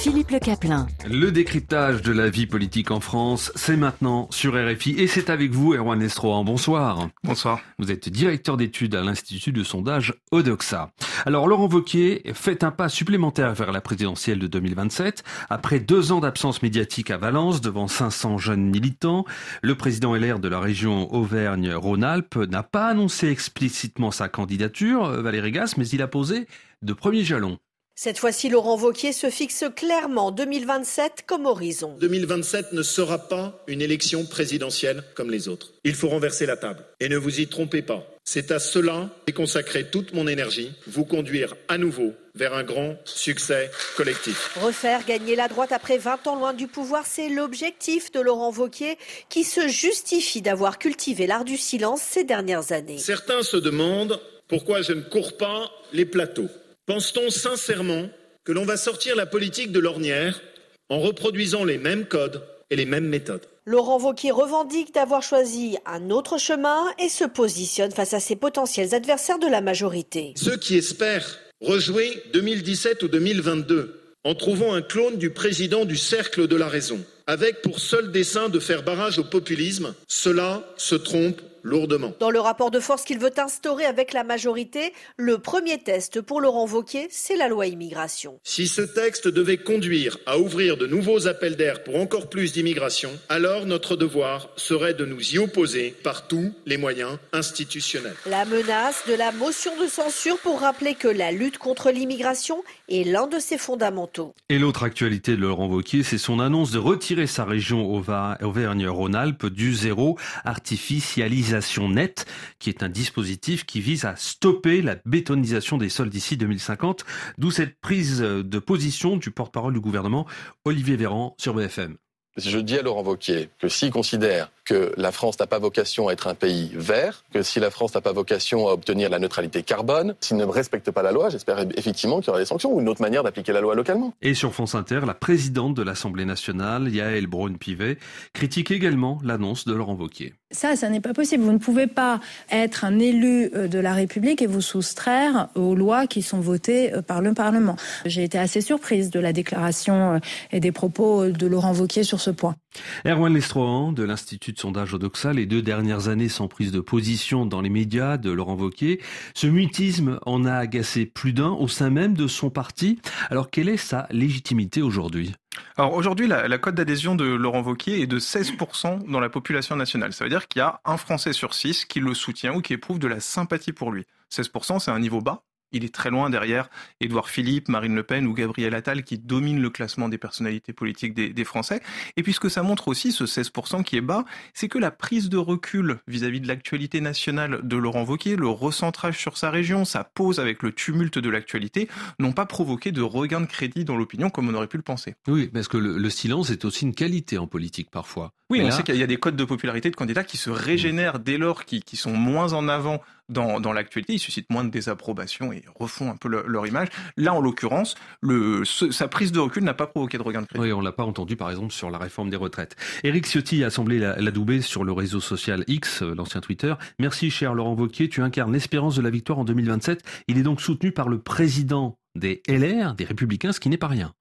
Philippe Le Caplin. Le décryptage de la vie politique en France, c'est maintenant sur RFI et c'est avec vous, Erwan Estrohan. Bonsoir. Bonsoir. Vous êtes directeur d'études à l'Institut de sondage Odoxa. Alors, Laurent Wauquiez fait un pas supplémentaire vers la présidentielle de 2027. Après deux ans d'absence médiatique à Valence devant 500 jeunes militants, le président LR de la région Auvergne-Rhône-Alpes n'a pas annoncé explicitement sa candidature, Valérie Gas, mais il a posé de premiers jalons. Cette fois-ci, Laurent Vauquier se fixe clairement 2027 comme horizon. 2027 ne sera pas une élection présidentielle comme les autres. Il faut renverser la table. Et ne vous y trompez pas. C'est à cela que consacrer toute mon énergie, vous conduire à nouveau vers un grand succès collectif. Refaire gagner la droite après 20 ans loin du pouvoir, c'est l'objectif de Laurent Vauquier qui se justifie d'avoir cultivé l'art du silence ces dernières années. Certains se demandent pourquoi je ne cours pas les plateaux. Pense-t-on sincèrement que l'on va sortir la politique de l'ornière en reproduisant les mêmes codes et les mêmes méthodes? Laurent Wauquiez revendique d'avoir choisi un autre chemin et se positionne face à ses potentiels adversaires de la majorité. Ceux qui espèrent rejouer 2017 ou 2022 en trouvant un clone du président du cercle de la raison, avec pour seul dessein de faire barrage au populisme, cela se trompe lourdement. Dans le rapport de force qu'il veut instaurer avec la majorité, le premier test pour Laurent Wauquiez, c'est la loi immigration. Si ce texte devait conduire à ouvrir de nouveaux appels d'air pour encore plus d'immigration, alors notre devoir serait de nous y opposer par tous les moyens institutionnels. La menace de la motion de censure pour rappeler que la lutte contre l'immigration est l'un de ses fondamentaux. Et l'autre actualité de Laurent Wauquiez, c'est son annonce de retirer sa région Auvergne-Rhône-Alpes du zéro artificialisation nette, qui est un dispositif qui vise à stopper la bétonisation des sols d'ici 2050, d'où cette prise de position du porte-parole du gouvernement, Olivier Véran, sur BFM. Je dis à Laurent que s'il considère que la France n'a pas vocation à être un pays vert, que si la France n'a pas vocation à obtenir la neutralité carbone, s'il ne respecte pas la loi, j'espère effectivement qu'il y aura des sanctions ou une autre manière d'appliquer la loi localement. Et sur France Inter, la présidente de l'Assemblée nationale, Yael Braun-Pivet, critique également l'annonce de Laurent Wauquiez. Ça, ça n'est pas possible. Vous ne pouvez pas être un élu de la République et vous soustraire aux lois qui sont votées par le Parlement. J'ai été assez surprise de la déclaration et des propos de Laurent Wauquiez sur ce point. Erwan Lestrohan de l'Institut sondage Odoxa, les deux dernières années sans prise de position dans les médias de Laurent Wauquiez. Ce mutisme en a agacé plus d'un au sein même de son parti. Alors quelle est sa légitimité aujourd'hui? Alors aujourd'hui, la, la cote d'adhésion de Laurent Wauquiez est de 16% dans la population nationale. Ça veut dire qu'il y a un Français sur six qui le soutient ou qui éprouve de la sympathie pour lui. 16%, c'est un niveau bas. Il est très loin derrière Édouard Philippe, Marine Le Pen ou Gabriel Attal qui dominent le classement des personnalités politiques des, Français. Et puis ce que ça montre aussi, ce 16% qui est bas, c'est que la prise de recul vis-à-vis de l'actualité nationale de Laurent Wauquiez, le recentrage sur sa région, sa pause avec le tumulte de l'actualité, n'ont pas provoqué de regain de crédit dans l'opinion comme on aurait pu le penser. Oui, parce que le silence est aussi une qualité en politique parfois. Oui, on là, sait qu'il y a des codes de popularité de candidats qui se régénèrent dès lors qui, qui sont moins en avant dans, dans l'actualité, ils suscitent moins de désapprobation et refont un peu le- leur image. Là, en l'occurrence, sa prise de recul n'a pas provoqué de regain de crédit. Oui, on l'a pas entendu par exemple sur la réforme des retraites. Éric Ciotti a semblé la, la sur le réseau social X, euh, l'ancien Twitter. Merci cher Laurent Wauquiez, tu incarnes l'espérance de la victoire en 2027. Il est donc soutenu par le président des LR, des Républicains, ce qui n'est pas rien.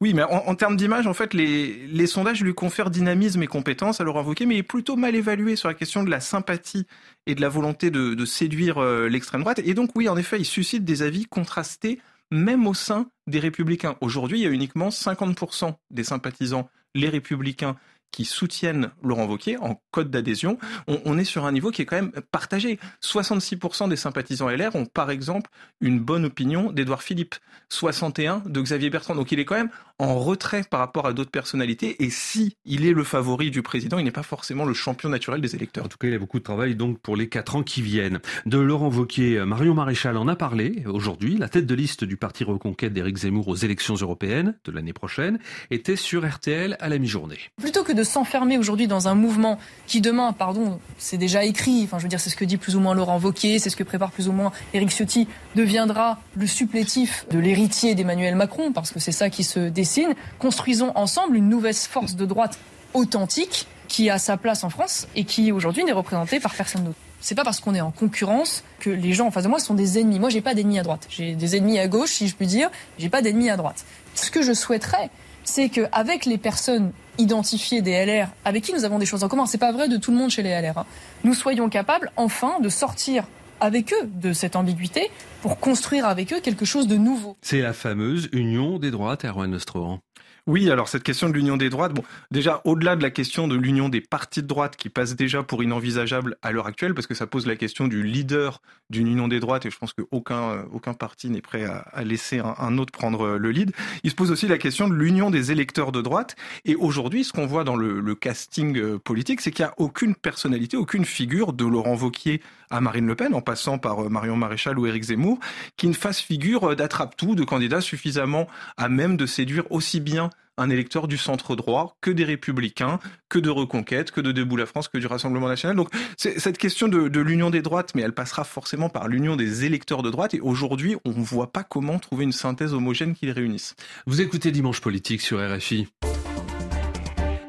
Oui, mais en, termes d'image, en fait, les, sondages lui confèrent dynamisme et compétences à Laurent Wauquiez, mais il est plutôt mal évalué sur la question de la sympathie et de la volonté de, de séduire euh, l'extrême droite. Et donc, oui, en effet, il suscite des avis contrastés, même au sein des républicains. Aujourd'hui, il y a uniquement 50% des sympathisants, les républicains, qui soutiennent Laurent Wauquiez en code d'adhésion, on, on est sur un niveau qui est quand même partagé. 66% des sympathisants LR ont par exemple une bonne opinion d'Édouard Philippe, 61 de Xavier Bertrand. Donc il est quand même en retrait par rapport à d'autres personnalités. Et si il est le favori du président, il n'est pas forcément le champion naturel des électeurs. En tout cas, il y a beaucoup de travail donc pour les quatre ans qui viennent. De Laurent Wauquiez, Marion Maréchal en a parlé aujourd'hui. La tête de liste du parti Reconquête d'Éric Zemmour aux élections européennes de l'année prochaine était sur RTL à la mi-journée. Plutôt que de s'enfermer aujourd'hui dans un mouvement qui demain, pardon, c'est déjà écrit, enfin je veux dire c'est ce que dit plus ou moins Laurent Wauquiez, c'est ce que prépare plus ou moins Éric Ciotti, deviendra le supplétif de l'héritier d'Emmanuel Macron, parce que c'est ça qui se dessine. Construisons ensemble une nouvelle force de droite authentique qui a sa place en France et qui aujourd'hui n'est représentée par personne d'autre. C'est pas parce qu'on est en concurrence que les gens en face de moi sont des ennemis. Moi, j'ai pas d'ennemis à droite. J'ai des ennemis à gauche, si je puis dire. J'ai pas d'ennemis à droite. Ce que je souhaiterais, c'est qu'avec les personnes identifiées des LR, avec qui nous avons des choses en commun, c'est pas vrai de tout le monde chez les LR, hein, nous soyons capables enfin de sortir avec eux de cette ambiguïté pour construire avec eux quelque chose de nouveau. C'est la fameuse union des droites, Erwan Nostrohan. Oui, alors cette question de l'union des droites, bon, déjà au-delà de la question de l'union des partis de droite qui passe déjà pour inenvisageable à l'heure actuelle, parce que ça pose la question du leader d'une union des droites, et je pense qu'aucun euh, aucun parti n'est prêt à, laisser un, autre prendre euh, le lead. Il se pose aussi la question de l'union des électeurs de droite, et aujourd'hui, ce qu'on voit dans le, le casting euh, politique, c'est qu'il n'y a aucune personnalité, aucune figure de Laurent Vauquier à Marine Le Pen, en passant par Marion Maréchal ou Éric Zemmour, qui ne fasse figure d'attrape-tout, de candidat suffisamment à même de séduire aussi bien un électeur du centre droit que des républicains, que de Reconquête, que de Debout la France, que du Rassemblement national. Donc cette question de, de l'union des droites, mais elle passera forcément par l'union des électeurs de droite. Et aujourd'hui, on ne voit pas comment trouver une synthèse homogène qui les réunisse. Vous écoutez Dimanche Politique sur RFI.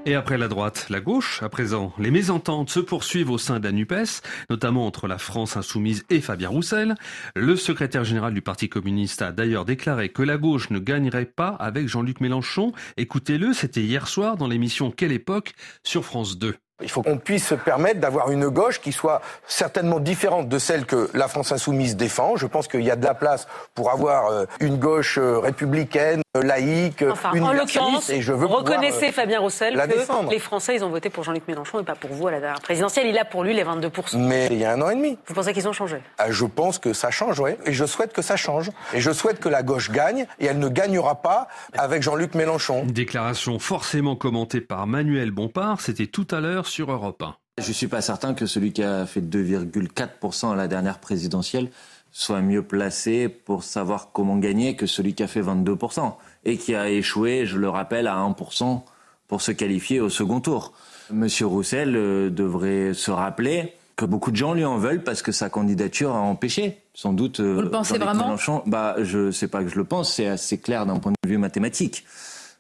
Et après la droite, la gauche, à présent, les mésententes se poursuivent au sein de la NUPES, notamment entre la France insoumise et Fabien Roussel. Le secrétaire général du Parti communiste a d'ailleurs déclaré que la gauche ne gagnerait pas avec Jean-Luc Mélenchon. Écoutez-le, c'était hier soir dans l'émission Quelle époque sur France 2. Il faut qu'on puisse se permettre d'avoir une gauche qui soit certainement différente de celle que la France insoumise défend. Je pense qu'il y a de la place pour avoir euh, une gauche euh, républicaine, laïque, enfin, En l'occurrence, et je veux reconnaissez Fabien Roussel que les Français ils ont voté pour Jean-Luc Mélenchon et pas pour vous à la dernière présidentielle. Il a pour lui les 22% Mais il y a un an et demi. Vous pensez qu'ils ont changé? Ah, Je pense que ça change, oui. Et je souhaite que ça change. Et je souhaite que la gauche gagne. Et elle ne gagnera pas avec Jean-Luc Mélenchon. Une déclaration forcément commentée par Manuel Bompard. C'était tout à l'heure sur Europe 1. Je ne suis pas certain que celui qui a fait 2,4% à la dernière présidentielle soit mieux placé pour savoir comment gagner que celui qui a fait 22% et qui a échoué, je le rappelle, à 1% pour se qualifier au second tour. Monsieur Roussel euh, devrait se rappeler que beaucoup de gens lui en veulent parce que sa candidature a empêché, sans doute. Euh, Vous le pensez vraiment Bah, je sais pas que je le pense, c'est assez clair d'un point de vue mathématique.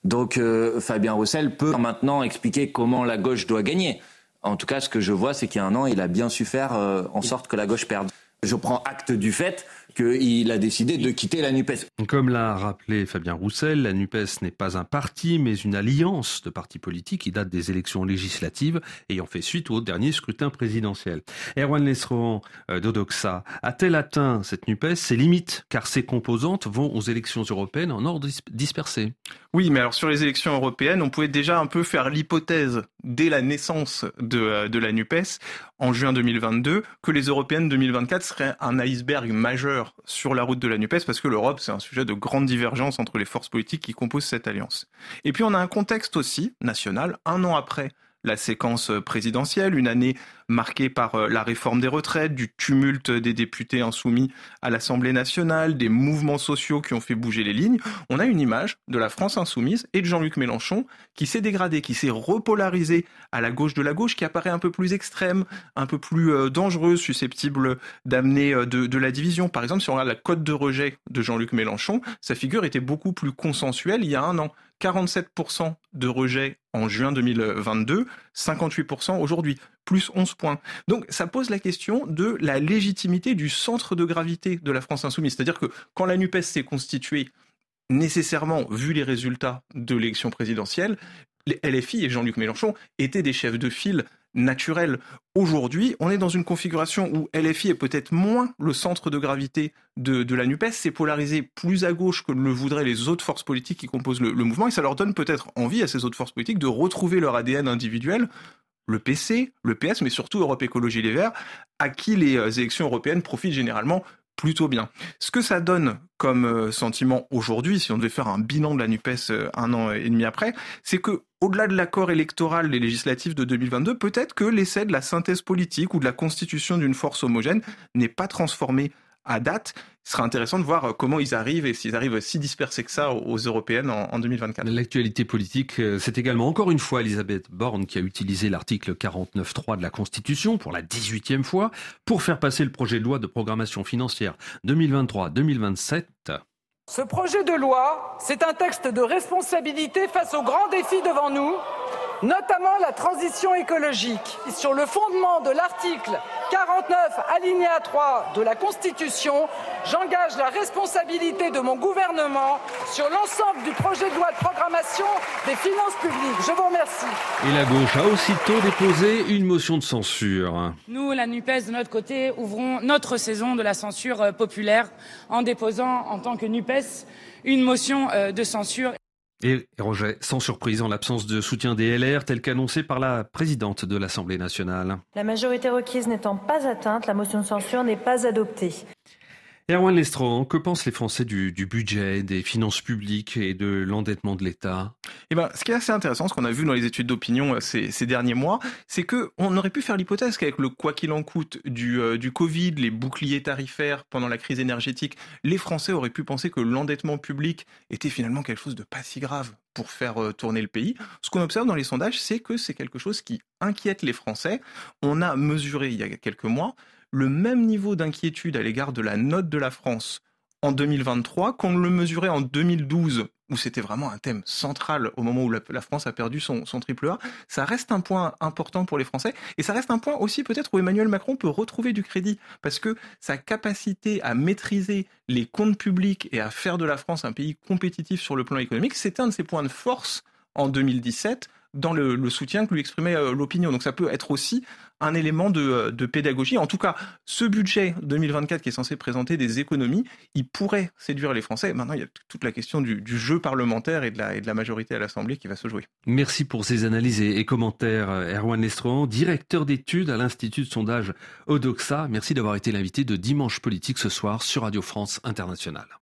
Donc euh, Fabien Roussel peut maintenant expliquer comment la gauche doit gagner. En tout cas, ce que je vois, c'est qu'il y a un an, il a bien su faire en sorte que la gauche perde. Je prends acte du fait qu'il a décidé de quitter la NUPES. Comme l'a rappelé Fabien Roussel, la NUPES n'est pas un parti, mais une alliance de partis politiques qui date des élections législatives ayant fait suite au dernier scrutin présidentiel. Erwan Lesrohan euh, d'Odoxa a-t-elle atteint cette NUPES ses limites, car ses composantes vont aux élections européennes en ordre dispersé? Oui, mais alors sur les élections européennes, on pouvait déjà un peu faire l'hypothèse, dès la naissance de, euh, de la NUPES, en juin 2022, que les européennes 2024 seraient un iceberg majeur sur la route de la NUPES parce que l'Europe, c'est un sujet de grande divergence entre les forces politiques qui composent cette alliance. Et puis on a un contexte aussi national, un an après la séquence présidentielle, une année marquée par euh, la réforme des retraites, du tumulte des députés insoumis à l'Assemblée nationale, des mouvements sociaux qui ont fait bouger les lignes, on a une image de la France insoumise et de Jean-Luc Mélenchon qui s'est dégradé, qui s'est repolarisé à la gauche de la gauche, qui apparaît un peu plus extrême, un peu plus euh, dangereuse, susceptible d'amener euh, de, de la division. Par exemple, si on regarde la cote de rejet de Jean-Luc Mélenchon, sa figure était beaucoup plus consensuelle il y a un an. 47% de rejet en juin 2022, 58% aujourd'hui, plus 11 points. Donc ça pose la question de la légitimité du centre de gravité de la France insoumise. C'est-à-dire que quand la NUPES s'est constituée, nécessairement, vu les résultats de l'élection présidentielle, les LFI et Jean-Luc Mélenchon étaient des chefs de file naturel. Aujourd'hui, on est dans une configuration où LFI est peut-être moins le centre de gravité de, la NUPES, c'est polarisé plus à gauche que le voudraient les autres forces politiques qui composent le, mouvement, et ça leur donne peut-être envie à ces autres forces politiques de retrouver leur ADN individuel, le PC, le PS, mais surtout Europe Écologie Les Verts, à qui les euh, élections européennes profitent généralement plutôt bien. Ce que ça donne comme euh, sentiment aujourd'hui, si on devait faire un bilan de la NUPES euh, un an et demi après, c'est que au-delà de l'accord électoral des législatives de 2022, peut-être que l'essai de la synthèse politique ou de la constitution d'une force homogène n'est pas transformé à date. Ce sera intéressant de voir euh, comment ils arrivent et s'ils arrivent si dispersés que ça aux européennes en, 2024. L'actualité politique, euh, c'est également encore une fois Elisabeth Borne qui a utilisé l'article 49.3 de la Constitution pour la 18e fois pour faire passer le projet de loi de programmation financière 2023-2027. Ce projet de loi, c'est un texte de responsabilité face aux grands défis devant nous notamment la transition écologique. Sur le fondement de l'article 49, alinéa 3 de la Constitution, j'engage la responsabilité de mon gouvernement sur l'ensemble du projet de loi de programmation des finances publiques. Je vous remercie. Et la gauche a aussitôt déposé une motion de censure. Nous, la NUPES, de notre côté, ouvrons notre saison de la censure euh, populaire en déposant, en tant que NUPES, une motion euh, de censure. Et rejet sans surprise en l'absence de soutien des LR tel qu'annoncé par la présidente de l'Assemblée nationale. La majorité requise n'étant pas atteinte, la motion de censure n'est pas adoptée. Erwan Lestron, que pensent les Français du, budget, des finances publiques et de l'endettement de l'État? Eh ben, ce qui est assez intéressant, ce qu'on a vu dans les études d'opinion euh, ces, derniers mois, c'est que on aurait pu faire l'hypothèse qu'avec le quoi qu'il en coûte du, euh, du Covid, les boucliers tarifaires pendant la crise énergétique, les Français auraient pu penser que l'endettement public était finalement quelque chose de pas si grave pour faire euh, tourner le pays. Ce qu'on observe dans les sondages, c'est que c'est quelque chose qui inquiète les Français. On a mesuré il y a quelques mois le même niveau d'inquiétude à l'égard de la note de la France en 2023 qu'on le mesurait en 2012 où c'était vraiment un thème central au moment où la, France a perdu son, triple A, ça reste un point important pour les Français et ça reste un point aussi peut-être où Emmanuel Macron peut retrouver du crédit parce que sa capacité à maîtriser les comptes publics et à faire de la France un pays compétitif sur le plan économique, c'est un de ses points de force en 2017 dans le, soutien que lui exprimait euh, l'opinion. Donc ça peut être aussi un élément euh, de, pédagogie. En tout cas, ce budget 2024 qui est censé présenter des économies, il pourrait séduire les Français. Maintenant, il y a toute la question du, jeu parlementaire et de, la, majorité à l'Assemblée qui va se jouer. Merci pour ces analyses et, commentaires, euh, Erwan Lestron, directeur d'études à l'Institut de sondage Odoxa. Merci d'avoir été l'invité de Dimanche Politique ce soir sur Radio France Internationale.